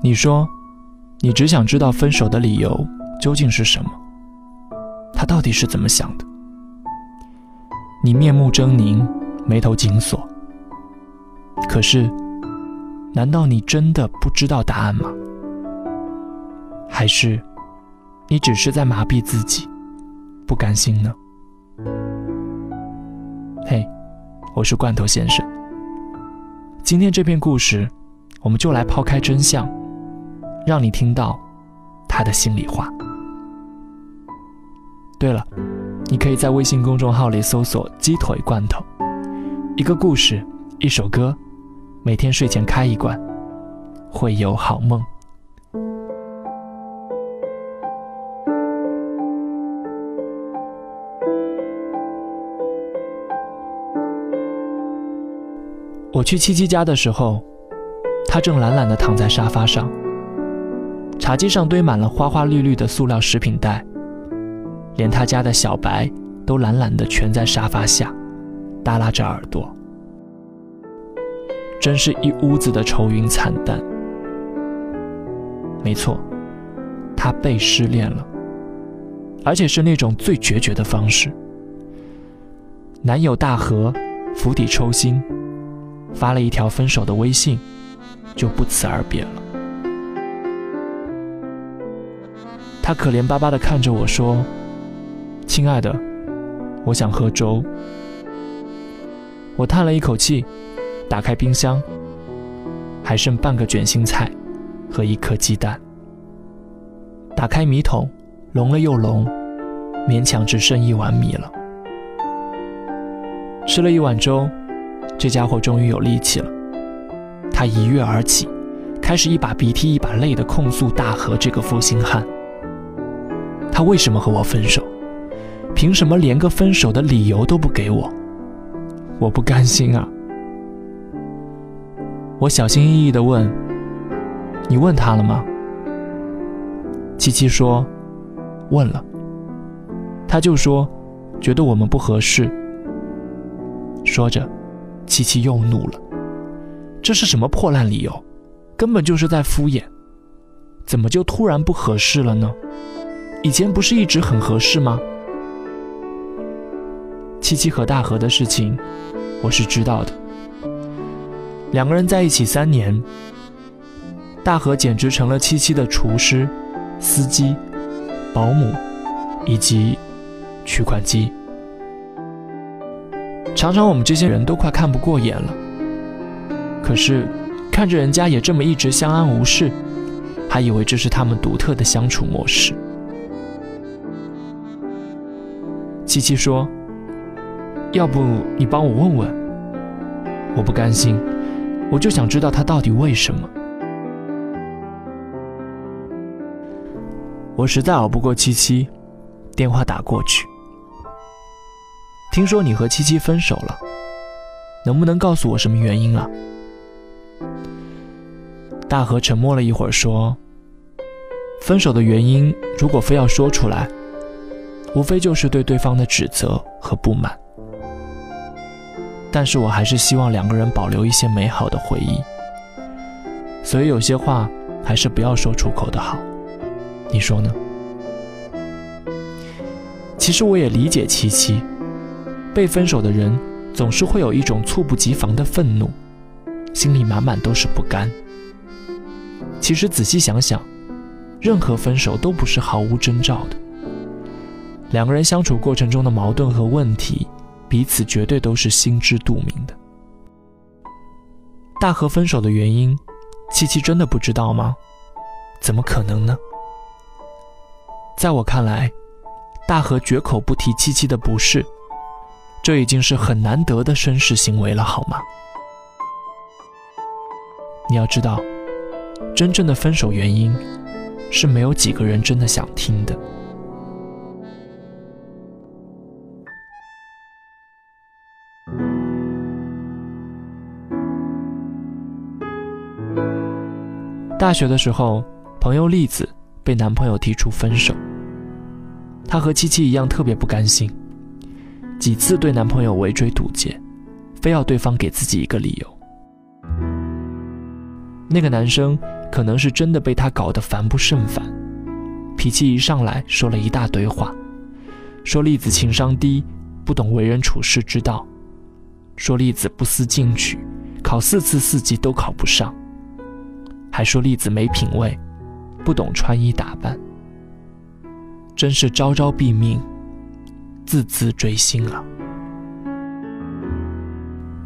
你说，你只想知道分手的理由究竟是什么？他到底是怎么想的？你面目狰狞，眉头紧锁。可是，难道你真的不知道答案吗？还是，你只是在麻痹自己，不甘心呢？嘿，我是罐头先生。今天这篇故事，我们就来抛开真相，让你听到他的心里话。对了，你可以在微信公众号里搜索“鸡腿罐头”，一个故事，一首歌，每天睡前开一罐，会有好梦。我去七七家的时候，他正懒懒地躺在沙发上，茶几上堆满了花花绿绿的塑料食品袋，连他家的小白都懒懒地蜷在沙发下，耷拉着耳朵，真是一屋子的愁云惨淡。没错，他被失恋了，而且是那种最决绝的方式。男友大河釜底抽薪。发了一条分手的微信，就不辞而别了。他可怜巴巴地看着我说：“亲爱的，我想喝粥。”我叹了一口气，打开冰箱，还剩半个卷心菜和一颗鸡蛋。打开米桶，隆了又隆，勉强只剩一碗米了。吃了一碗粥。这家伙终于有力气了，他一跃而起，开始一把鼻涕一把泪的控诉大河这个负心汉。他为什么和我分手？凭什么连个分手的理由都不给我？我不甘心啊！我小心翼翼地问：“你问他了吗？”七七说：“问了。”他就说：“觉得我们不合适。”说着。七七又怒了，这是什么破烂理由？根本就是在敷衍。怎么就突然不合适了呢？以前不是一直很合适吗？七七和大河的事情，我是知道的。两个人在一起三年，大河简直成了七七的厨师、司机、保姆以及取款机。常常我们这些人都快看不过眼了，可是看着人家也这么一直相安无事，还以为这是他们独特的相处模式。七七说：“要不你帮我问问？”我不甘心，我就想知道他到底为什么。我实在熬不过七七，电话打过去。听说你和七七分手了，能不能告诉我什么原因啊？大河沉默了一会儿，说：“分手的原因，如果非要说出来，无非就是对对方的指责和不满。但是我还是希望两个人保留一些美好的回忆，所以有些话还是不要说出口的好。你说呢？其实我也理解七七。”被分手的人总是会有一种猝不及防的愤怒，心里满满都是不甘。其实仔细想想，任何分手都不是毫无征兆的。两个人相处过程中的矛盾和问题，彼此绝对都是心知肚明的。大河分手的原因，七七真的不知道吗？怎么可能呢？在我看来，大河绝口不提七七的不是。这已经是很难得的绅士行为了，好吗？你要知道，真正的分手原因是没有几个人真的想听的。大学的时候，朋友栗子被男朋友提出分手，她和七七一样特别不甘心。几次对男朋友围追堵截，非要对方给自己一个理由。那个男生可能是真的被她搞得烦不胜烦，脾气一上来说了一大堆话，说栗子情商低，不懂为人处世之道，说栗子不思进取，考四次四级都考不上，还说栗子没品味，不懂穿衣打扮，真是招招毙命，字字锥心啊！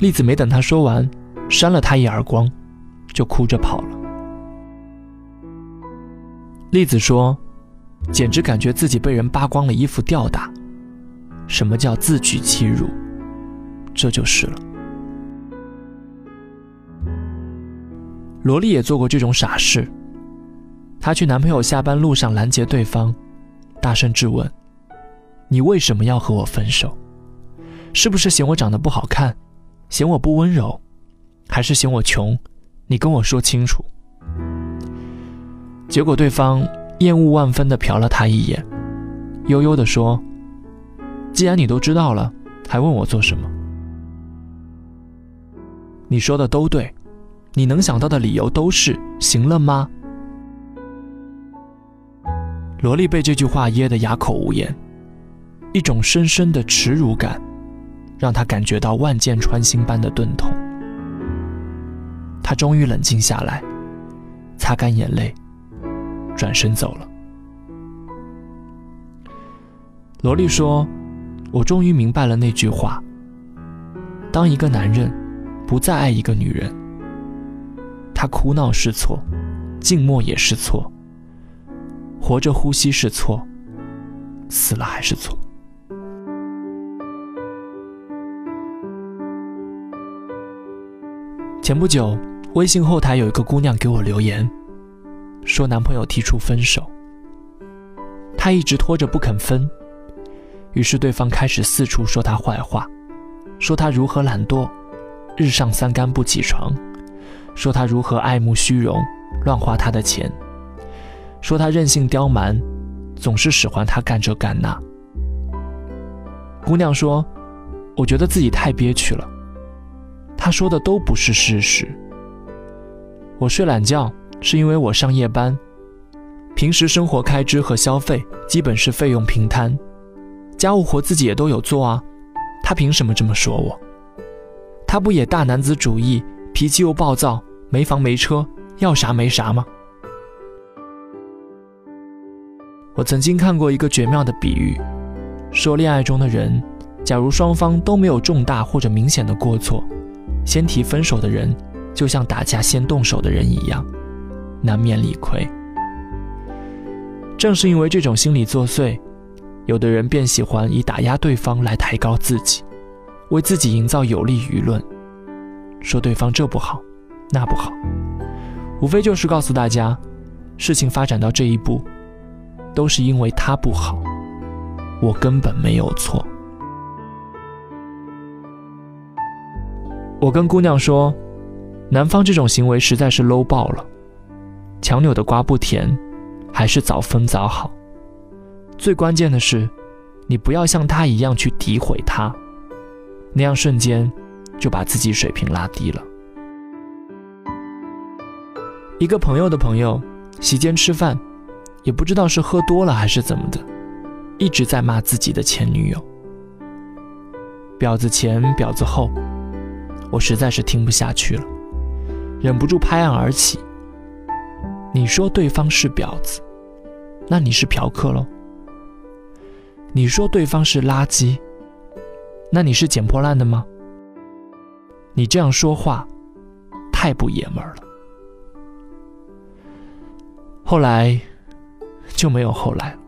栗子没等他说完，扇了他一耳光，就哭着跑了。栗子说：“简直感觉自己被人扒光了衣服吊打，什么叫自取其辱？这就是了。”萝莉也做过这种傻事。她去男朋友下班路上拦截对方，大声质问：“你为什么要和我分手？是不是嫌我长得不好看，嫌我不温柔，还是嫌我穷？你跟我说清楚。”结果对方厌恶万分地瞟了他一眼，悠悠地说：“既然你都知道了，还问我做什么？你说的都对，你能想到的理由都是行了吗？”萝莉被这句话噎得哑口无言，一种深深的耻辱感，让她感觉到万箭穿心般的钝痛。她终于冷静下来，擦干眼泪。转身走了。萝莉说：“我终于明白了那句话。当一个男人不再爱一个女人，他哭闹是错，静默也是错，活着呼吸是错，死了还是错。”前不久，微信后台有一个姑娘给我留言。说男朋友提出分手，她一直拖着不肯分，于是对方开始四处说她坏话，说她如何懒惰，日上三竿不起床，说他如何爱慕虚荣，乱花他的钱，说他任性刁蛮，总是使唤他干这干那。姑娘说：“我觉得自己太憋屈了，他说的都不是事实，我睡懒觉。”是因为我上夜班，平时生活开支和消费基本是费用平摊，家务活自己也都有做啊，他凭什么这么说我？他不也大男子主义，脾气又暴躁，没房没车，要啥没啥吗？我曾经看过一个绝妙的比喻，说恋爱中的人，假如双方都没有重大或者明显的过错，先提分手的人就像打架先动手的人一样。难免理亏。正是因为这种心理作祟，有的人便喜欢以打压对方来抬高自己，为自己营造有利舆论，说对方这不好，那不好，无非就是告诉大家，事情发展到这一步，都是因为他不好，我根本没有错。我跟姑娘说，男方这种行为实在是 low 爆了。强扭的瓜不甜，还是早分早好。最关键的是，你不要像他一样去诋毁他，那样瞬间就把自己水平拉低了。一个朋友的朋友席间吃饭，也不知道是喝多了还是怎么的，一直在骂自己的前女友，婊子前婊子后，我实在是听不下去了，忍不住拍案而起。你说对方是婊子，那你是嫖客喽？你说对方是垃圾，那你是捡破烂的吗？你这样说话，太不爷们儿了。后来就没有后来了。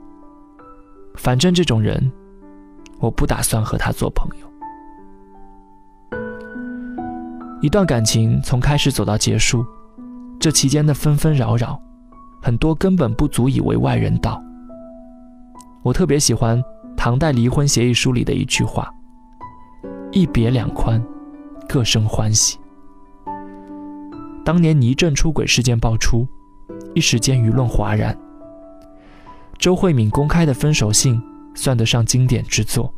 反正这种人，我不打算和他做朋友。一段感情从开始走到结束。这期间的纷纷扰扰，很多根本不足以为外人道。我特别喜欢唐代离婚协议书里的一句话：“一别两宽，各生欢喜。”当年倪震出轨事件爆出，一时间舆论哗然。周慧敏公开的分手信算得上经典之作，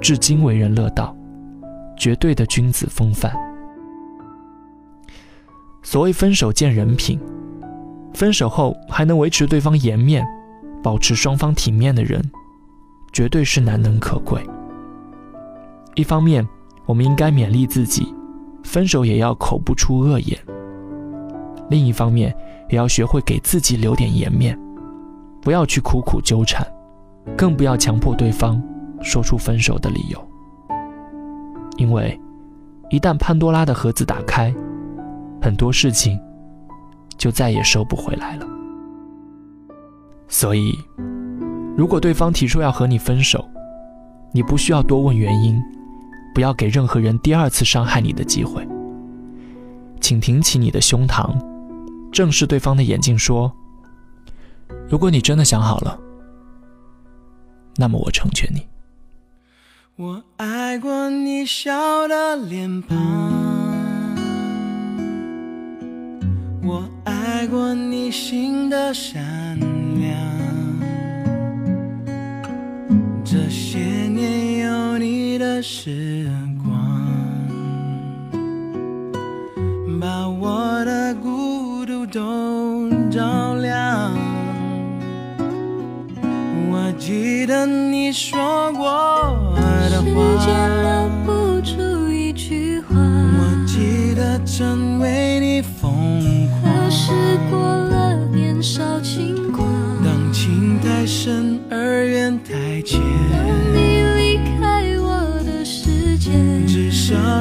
至今为人乐道，绝对的君子风范。所谓分手见人品，分手后还能维持对方颜面，保持双方体面的人，绝对是难能可贵。一方面，我们应该勉励自己，分手也要口不出恶言；另一方面，也要学会给自己留点颜面，不要去苦苦纠缠，更不要强迫对方说出分手的理由。因为，一旦潘多拉的盒子打开，很多事情就再也收不回来了。所以，如果对方提出要和你分手，你不需要多问原因，不要给任何人第二次伤害你的机会。请挺起你的胸膛，正视对方的眼睛，说：“如果你真的想好了，那么我成全你。”我爱过你笑的脸庞，我爱过你心的善良。的时光，把我的孤独都照亮。我记得你说过的话。时间留不住一句话，我记得曾为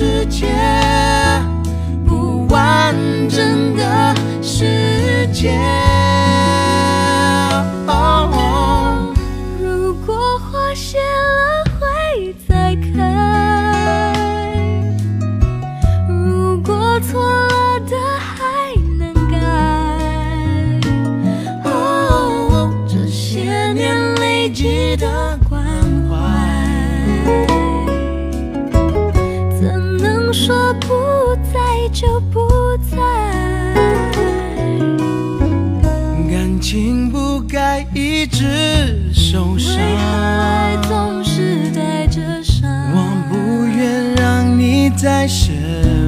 世界，不完整的世界。一直受伤，为何爱总是带着伤？我不愿让你再失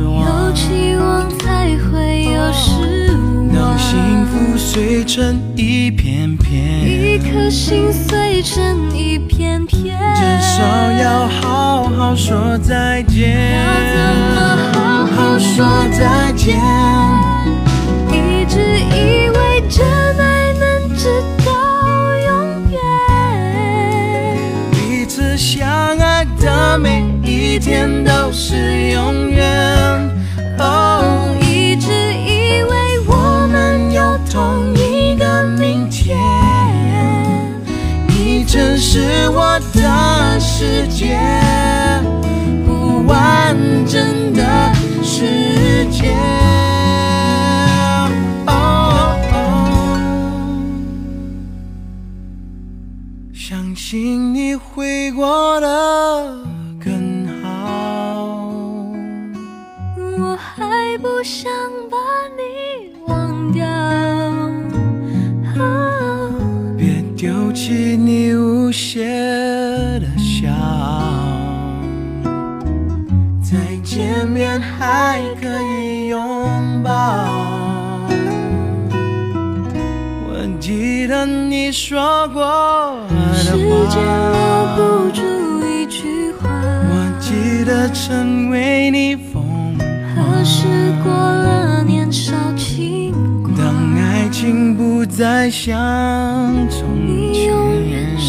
望。有期望才会有失望。当幸福碎成一片片，一颗心碎成一片片，至少要好好说再见。要怎么好好说再见？一直以为真爱能直到永远，彼此相爱。的每一天都是永远。哦，一直以为我们有同一个明天，你真是我的世界，不完整的世界。丢弃你无邪的笑，再见面还可以拥抱。记得你说过的时间留不住一句话。我记得曾为你疯狂。不再像从前。